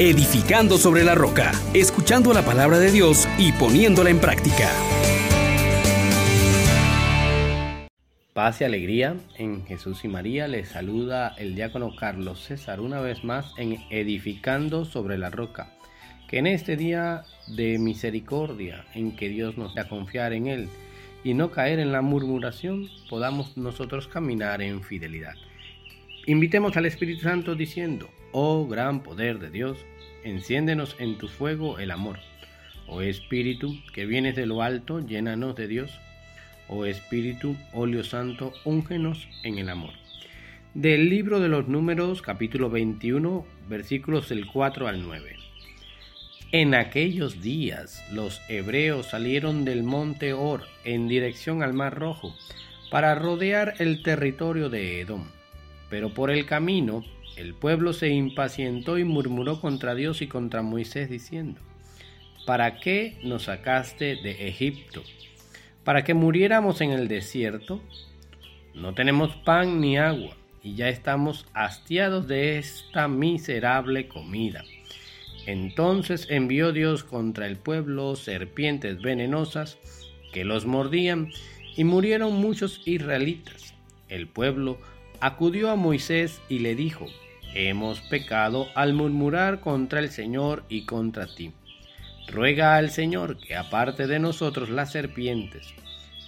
edificando sobre la roca, escuchando la palabra de Dios y poniéndola en práctica. Paz y alegría en Jesús y María. Les saluda el diácono Carlos César una vez más en Edificando sobre la roca. Que en este día de misericordia en que Dios nos da confiar en Él y no caer en la murmuración, podamos nosotros caminar en fidelidad. Invitemos al Espíritu Santo diciendo, oh gran poder de Dios, enciéndenos en tu fuego el amor. Oh Espíritu, que vienes de lo alto, llénanos de Dios. Oh Espíritu, óleo santo, úngenos en el amor. Del libro de los números, capítulo 21, versículos del 4 al 9. En aquellos días los hebreos salieron del monte Or en dirección al Mar Rojo para rodear el territorio de Edom. Pero por el camino el pueblo se impacientó y murmuró contra Dios y contra Moisés diciendo, ¿para qué nos sacaste de Egipto? ¿Para que muriéramos en el desierto? No tenemos pan ni agua y ya estamos hastiados de esta miserable comida. Entonces envió Dios contra el pueblo serpientes venenosas que los mordían y murieron muchos israelitas. El pueblo acudió a Moisés y le dijo, Hemos pecado al murmurar contra el Señor y contra ti. Ruega al Señor que aparte de nosotros las serpientes.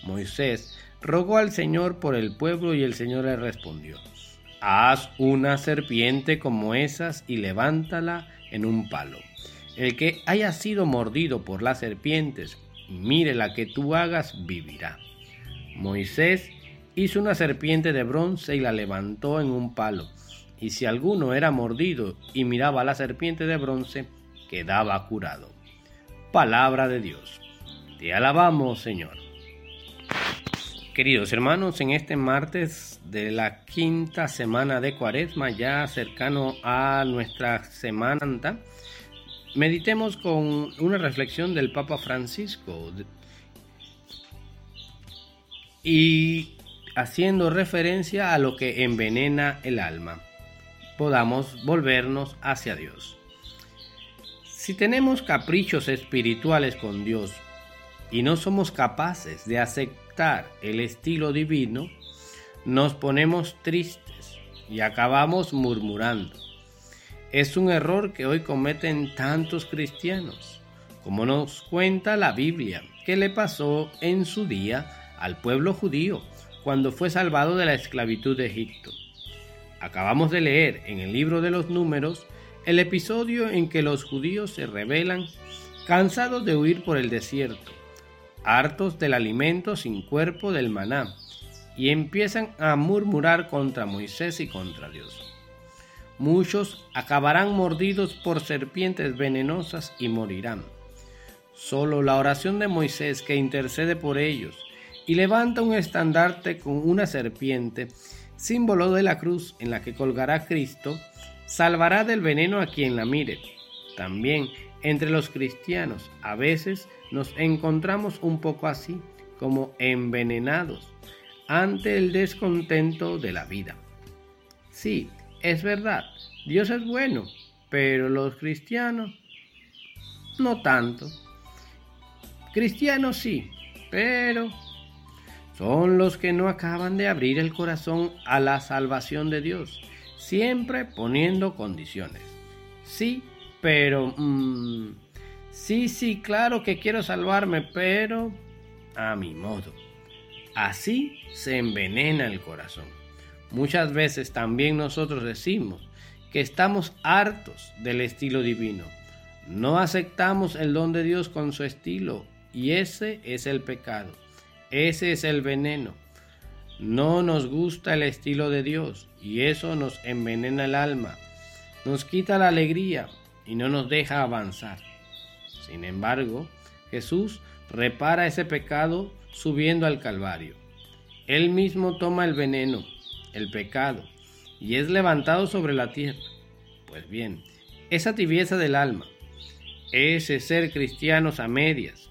Moisés rogó al Señor por el pueblo y el Señor le respondió, Haz una serpiente como esas y levántala en un palo. El que haya sido mordido por las serpientes, mire la que tú hagas, vivirá. Moisés hizo una serpiente de bronce y la levantó en un palo. Y si alguno era mordido y miraba a la serpiente de bronce, quedaba curado. Palabra de Dios. Te alabamos, Señor. Queridos hermanos, en este martes de la quinta semana de Cuaresma, ya cercano a nuestra Semana meditemos con una reflexión del Papa Francisco y haciendo referencia a lo que envenena el alma, podamos volvernos hacia Dios. Si tenemos caprichos espirituales con Dios y no somos capaces de aceptar el estilo divino, nos ponemos tristes y acabamos murmurando. Es un error que hoy cometen tantos cristianos, como nos cuenta la Biblia, que le pasó en su día al pueblo judío cuando fue salvado de la esclavitud de Egipto. Acabamos de leer en el libro de los números el episodio en que los judíos se rebelan cansados de huir por el desierto, hartos del alimento sin cuerpo del maná, y empiezan a murmurar contra Moisés y contra Dios. Muchos acabarán mordidos por serpientes venenosas y morirán. Solo la oración de Moisés que intercede por ellos y levanta un estandarte con una serpiente, símbolo de la cruz en la que colgará Cristo, salvará del veneno a quien la mire. También entre los cristianos a veces nos encontramos un poco así, como envenenados ante el descontento de la vida. Sí, es verdad, Dios es bueno, pero los cristianos no tanto. Cristianos sí, pero son los que no acaban de abrir el corazón a la salvación de Dios, siempre poniendo condiciones. Sí, pero... Mm, sí, sí, claro que quiero salvarme, pero a mi modo. Así se envenena el corazón. Muchas veces también nosotros decimos que estamos hartos del estilo divino. No aceptamos el don de Dios con su estilo y ese es el pecado. Ese es el veneno. No nos gusta el estilo de Dios y eso nos envenena el alma, nos quita la alegría y no nos deja avanzar. Sin embargo, Jesús repara ese pecado subiendo al Calvario. Él mismo toma el veneno, el pecado, y es levantado sobre la tierra. Pues bien, esa tibieza del alma, ese ser cristianos a medias,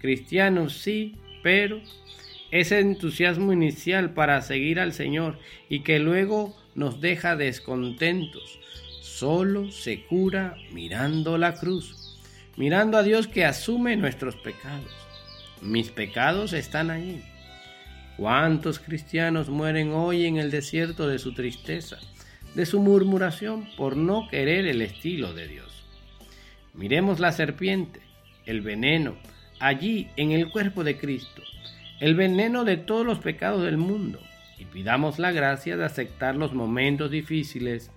cristianos sí, pero ese entusiasmo inicial para seguir al Señor y que luego nos deja descontentos, solo se cura mirando la cruz, mirando a Dios que asume nuestros pecados. Mis pecados están allí. ¿Cuántos cristianos mueren hoy en el desierto de su tristeza, de su murmuración por no querer el estilo de Dios? Miremos la serpiente, el veneno, allí en el cuerpo de Cristo, el veneno de todos los pecados del mundo, y pidamos la gracia de aceptar los momentos difíciles,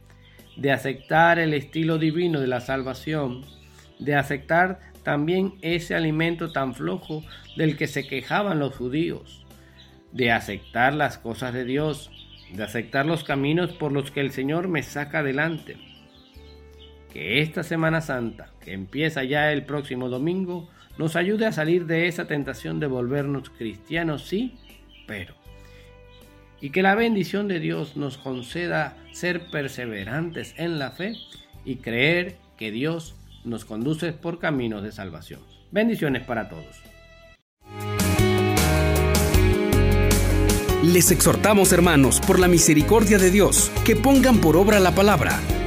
de aceptar el estilo divino de la salvación, de aceptar también ese alimento tan flojo del que se quejaban los judíos, de aceptar las cosas de Dios, de aceptar los caminos por los que el Señor me saca adelante. Que esta Semana Santa, que empieza ya el próximo domingo, nos ayude a salir de esa tentación de volvernos cristianos, sí, pero. Y que la bendición de Dios nos conceda ser perseverantes en la fe y creer que Dios nos conduce por caminos de salvación. Bendiciones para todos. Les exhortamos, hermanos, por la misericordia de Dios, que pongan por obra la palabra